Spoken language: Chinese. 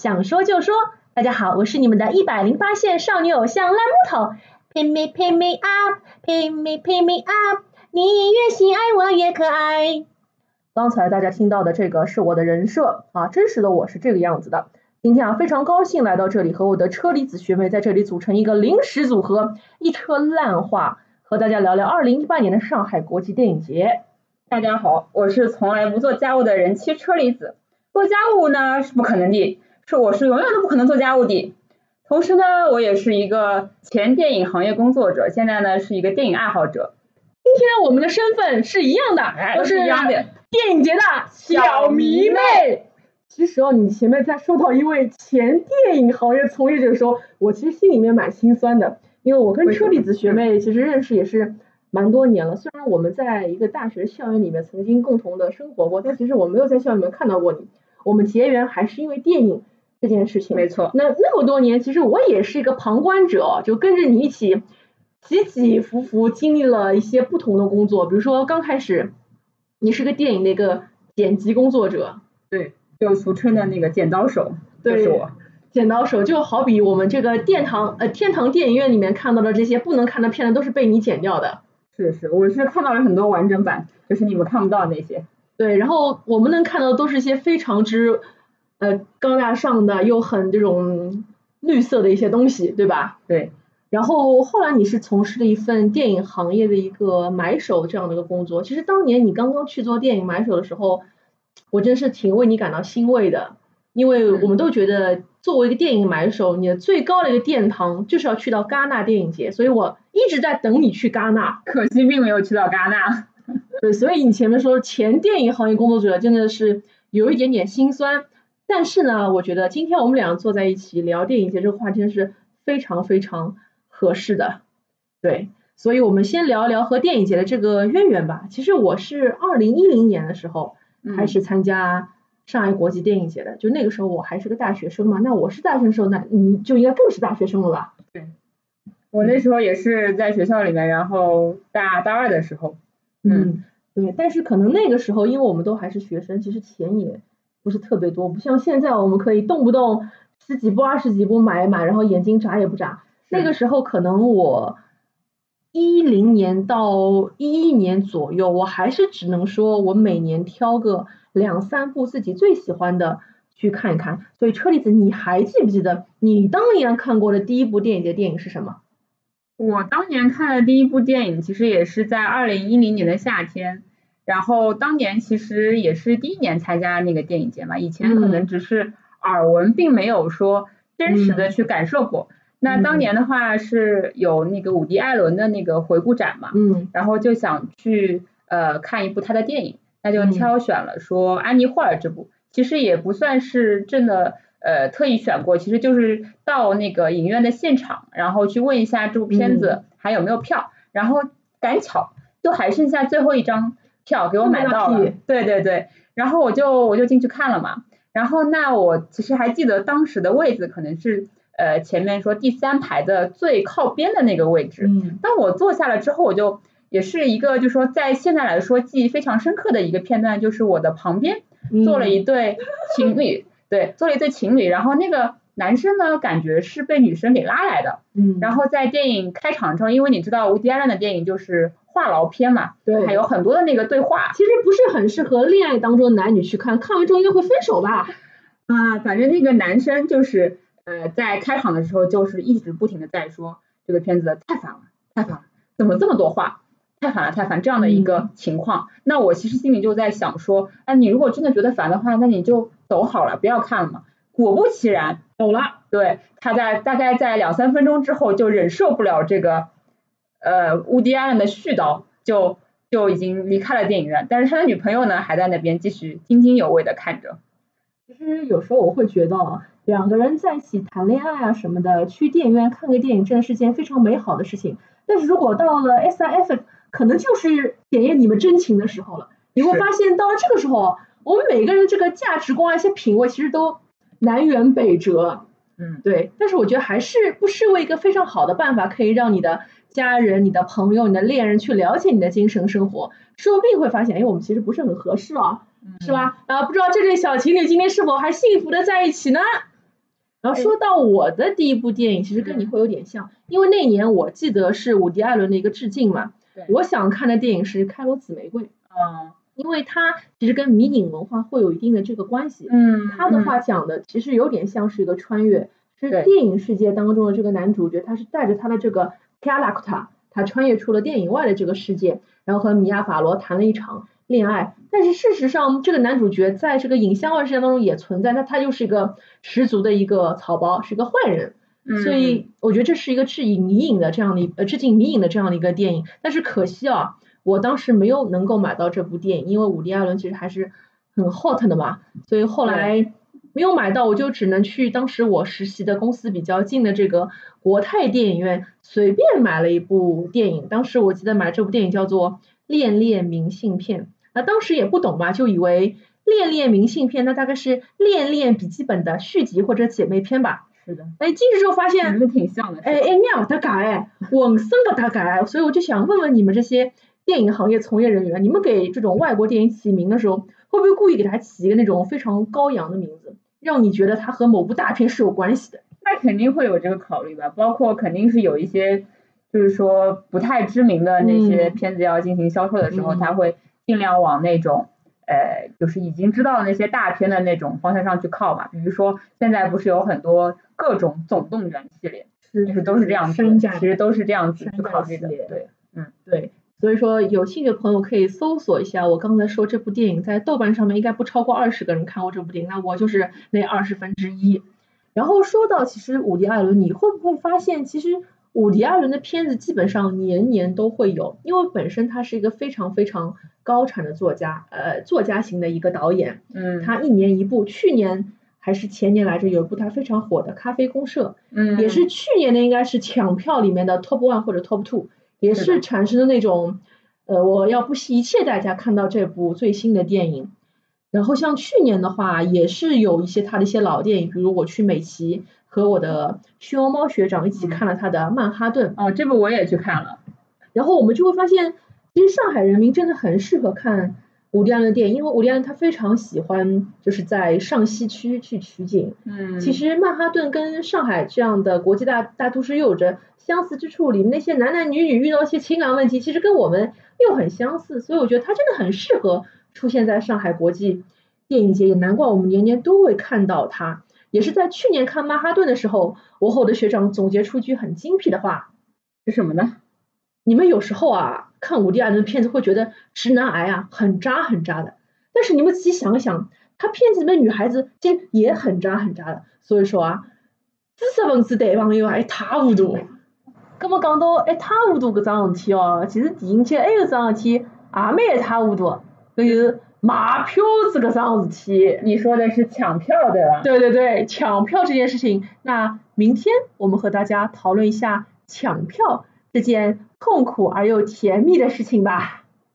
想说就说。大家好，我是你们的一百零八线少女偶像烂木头。Pick me, pick me up, pick me, pick me up。你越喜爱我越可爱。刚才大家听到的这个是我的人设啊，真实的我是这个样子的。今天啊，非常高兴来到这里，和我的车厘子学妹在这里组成一个临时组合，一车烂话，和大家聊聊二零一八年的上海国际电影节。大家好，我是从来不做家务的人妻车厘子。做家务呢是不可能的，是我是永远都不可能做家务的。同时呢，我也是一个前电影行业工作者，现在呢是一个电影爱好者。今天我们的身份是一样的，都是电影节的小迷妹。其实哦，你前面在说到一位前电影行业从业者的时候，我其实心里面蛮心酸的，因为我跟车厘子学妹其实认识也是。蛮多年了，虽然我们在一个大学校园里面曾经共同的生活过，但其实我没有在校园里面看到过你。我们结缘还是因为电影这件事情。没错。那那么多年，其实我也是一个旁观者，就跟着你一起起起伏伏，经历了一些不同的工作。比如说刚开始，你是个电影的一个剪辑工作者。对，就俗称的那个剪刀手，就是我。剪刀手就好比我们这个殿堂呃天堂电影院里面看到的这些不能看的片子，都是被你剪掉的。是是，我是看到了很多完整版，就是你们看不到那些。对，然后我们能看到的都是一些非常之呃高大上的又很这种绿色的一些东西，对吧？对。然后后来你是从事了一份电影行业的一个买手这样的一个工作。其实当年你刚刚去做电影买手的时候，我真是挺为你感到欣慰的，因为我们都觉得。作为一个电影买手，你的最高的一个殿堂就是要去到戛纳电影节，所以我一直在等你去戛纳，可惜并没有去到戛纳。对，所以你前面说前电影行业工作者真的是有一点点心酸，但是呢，我觉得今天我们俩坐在一起聊电影节这个话题是非常非常合适的。对，所以我们先聊一聊和电影节的这个渊源吧。其实我是二零一零年的时候开始参加。上海国际电影节的，就那个时候我还是个大学生嘛，那我是大学生时候，那你就应该更是大学生了吧？对，我那时候也是在学校里面，然后大大二的时候，嗯，对，但是可能那个时候，因为我们都还是学生，其实钱也不是特别多，不像现在我们可以动不动十几部、二十几部买一买，然后眼睛眨也不眨。那个时候可能我一零年到一一年左右，我还是只能说我每年挑个。两三部自己最喜欢的去看一看，所以车厘子，你还记不记得你当年看过的第一部电影的电影是什么？我当年看的第一部电影其实也是在二零一零年的夏天，然后当年其实也是第一年参加那个电影节嘛，以前可能只是耳闻，并没有说真实的去感受过。那当年的话是有那个伍迪·艾伦的那个回顾展嘛，嗯，然后就想去呃看一部他的电影。那就挑选了说安妮霍尔这部，其实也不算是真的呃特意选过，其实就是到那个影院的现场，然后去问一下这部片子还有没有票，然后赶巧就还剩下最后一张票给我买到了，对对对，然后我就我就进去看了嘛，然后那我其实还记得当时的位置可能是呃前面说第三排的最靠边的那个位置，当我坐下了之后我就。也是一个，就是说，在现在来说记忆非常深刻的一个片段，就是我的旁边坐了一对情侣，对，坐了一对情侣，然后那个男生呢，感觉是被女生给拉来的，嗯，然后在电影开场之后，因为你知道，无迪·艾伦的电影就是话痨片嘛，对，还有很多的那个对话，其实不是很适合恋爱当中男女去看，看完之后应该会分手吧？啊，反正那个男生就是呃，在开场的时候就是一直不停的在说这个片子太烦了，太烦了，怎么这么多话？太烦了，太烦这样的一个情况，那我其实心里就在想说，哎，你如果真的觉得烦的话，那你就走好了，不要看了嘛。果不其然，走了。对，他在大概在两三分钟之后就忍受不了这个呃乌迪安伦的絮叨，就就已经离开了电影院。但是他的女朋友呢，还在那边继续津津有味的看着。其实有时候我会觉得，两个人在一起谈恋爱啊什么的，去电影院看个电影，真的是件非常美好的事情。但是如果到了 S I F。可能就是检验你们真情的时候了。你会发现，到了这个时候，我们每个人这个价值观、一些品味，其实都南辕北辙。嗯，对。但是我觉得还是不失为一个非常好的办法，可以让你的家人、你的朋友、你的恋人去了解你的精神生活。说不定会发现，哎，我们其实不是很合适哦，是吧？啊，不知道这对小情侣今天是否还幸福的在一起呢？然后说到我的第一部电影，其实跟你会有点像，因为那年我记得是伍迪·艾伦的一个致敬嘛。对我想看的电影是《开罗紫玫瑰》，嗯因为它其实跟迷影文化会有一定的这个关系。嗯，他的话讲的其实有点像是一个穿越，是电影世界当中的这个男主角，他是带着他的这个 character，他穿越出了电影外的这个世界，然后和米娅·法罗谈了一场恋爱。但是事实上，这个男主角在这个影像外世界当中也存在，那他就是一个十足的一个草包，是一个坏人。嗯所以我觉得这是一个致敬迷影的这样的一呃致敬迷影的这样的一个电影，但是可惜啊，我当时没有能够买到这部电影，因为伍迪·艾伦其实还是很 hot 的嘛，所以后来没有买到，我就只能去当时我实习的公司比较近的这个国泰电影院随便买了一部电影，当时我记得买这部电影叫做《恋恋明信片》，那当时也不懂嘛，就以为《恋恋明信片》那大概是《恋恋笔记本》的续集或者姐妹篇吧。是的，哎，进去之后发现，挺像的。哎哎，那不搭嘎哎，浑身不搭嘎哎，所以我就想问问你们这些电影行业从业人员，你们给这种外国电影起名的时候，会不会故意给它起一个那种非常高扬的名字，让你觉得它和某部大片是有关系的？那肯定会有这个考虑吧，包括肯定是有一些，就是说不太知名的那些嗯片子要进行销售的时候，嗯他会尽量往那种。呃，就是已经知道的那些大片的那种方向上去靠嘛，比如说现在不是有很多各种总动员系列，是就是都是这样子其实都是这样子去考虑的，对，嗯，对，所以说有兴趣的朋友可以搜索一下，我刚才说这部电影在豆瓣上面应该不超过二十个人看过这部电影，那我就是那二十分之一。然后说到其实伍迪·艾伦，你会不会发现其实伍迪·艾伦的片子基本上年年都会有，因为本身他是一个非常非常高产的作家，呃，作家型的一个导演，嗯，他一年一部，去年还是前年来着有一部他非常火的《咖啡公社》，嗯也是去年的应该是抢票里面的 top one 或者 top two，也是产生的那种，呃，我要不惜一切代价看到这部最新的电影。然后像去年的话，也是有一些他的一些老电影，比如我去美琪和我的熊猫学长一起看了他的《曼哈顿》，哦，这部我也去看了，然后我们就会发现，其实上海人民真的很适合看伍迪·艾伦的电影，因为伍迪·艾伦他非常喜欢就是在上西区去取景，嗯，其实曼哈顿跟上海这样的国际大大都市又有着相似之处，里面那些男男女女遇到一些情感问题，其实跟我们又很相似，所以我觉得他真的很适合出现在上海国际电影节，也难怪我们年年都会看到他。也是在去年看曼哈顿的时候，我和我的学长总结出一句很精辟的话：是什么呢？你们有时候啊看伍迪·艾伦的片子会觉得直男癌啊很渣很渣的，但是你们仔细想想，他片子里面女孩子其实也很渣很渣的。所以说啊，知识分子对朋友啊一塌糊涂。那么讲到一塌糊涂搿桩事体哦，其实电影节还有桩事体也蛮一塌糊涂的，搿就是买票子搿桩事体。你说的是抢票对吧？对对对，抢票这件事情，那明天我们和大家讨论一下抢票这件痛苦而又甜蜜的事情吧。